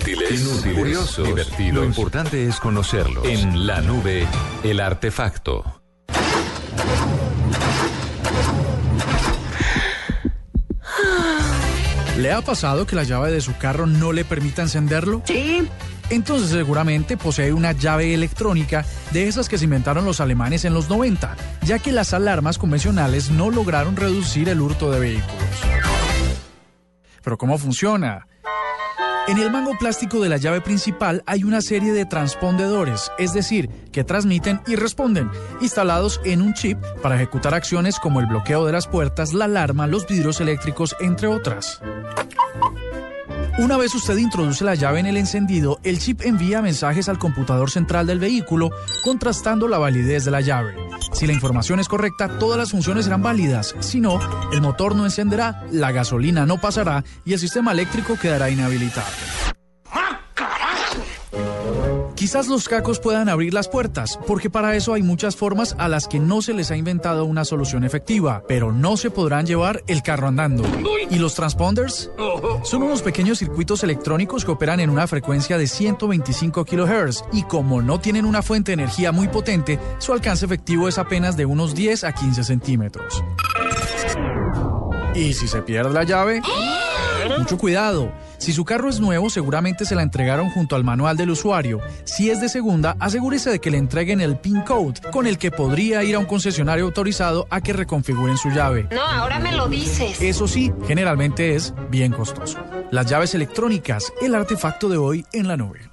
Inútiles, Inútiles, curiosos, divertidos. Lo importante es conocerlos. En la nube, el artefacto. ¿Le ha pasado que la llave de su carro no le permita encenderlo? Sí. Entonces seguramente posee una llave electrónica de esas que se inventaron los alemanes en los 90, ya que las alarmas convencionales no lograron reducir el hurto de vehículos. Pero ¿cómo funciona? En el mango plástico de la llave principal hay una serie de transpondedores, es decir, que transmiten y responden, instalados en un chip para ejecutar acciones como el bloqueo de las puertas, la alarma, los vidrios eléctricos, entre otras. Una vez usted introduce la llave en el encendido, el chip envía mensajes al computador central del vehículo contrastando la validez de la llave. Si la información es correcta, todas las funciones serán válidas. Si no, el motor no encenderá, la gasolina no pasará y el sistema eléctrico quedará inhabilitado. Quizás los cacos puedan abrir las puertas, porque para eso hay muchas formas a las que no se les ha inventado una solución efectiva, pero no se podrán llevar el carro andando. ¿Y los transponders? Son unos pequeños circuitos electrónicos que operan en una frecuencia de 125 kHz y como no tienen una fuente de energía muy potente, su alcance efectivo es apenas de unos 10 a 15 centímetros. ¿Y si se pierde la llave? Mucho cuidado. Si su carro es nuevo, seguramente se la entregaron junto al manual del usuario. Si es de segunda, asegúrese de que le entreguen el PIN code, con el que podría ir a un concesionario autorizado a que reconfiguren su llave. No, ahora me lo dices. Eso sí, generalmente es bien costoso. Las llaves electrónicas, el artefacto de hoy en la nube.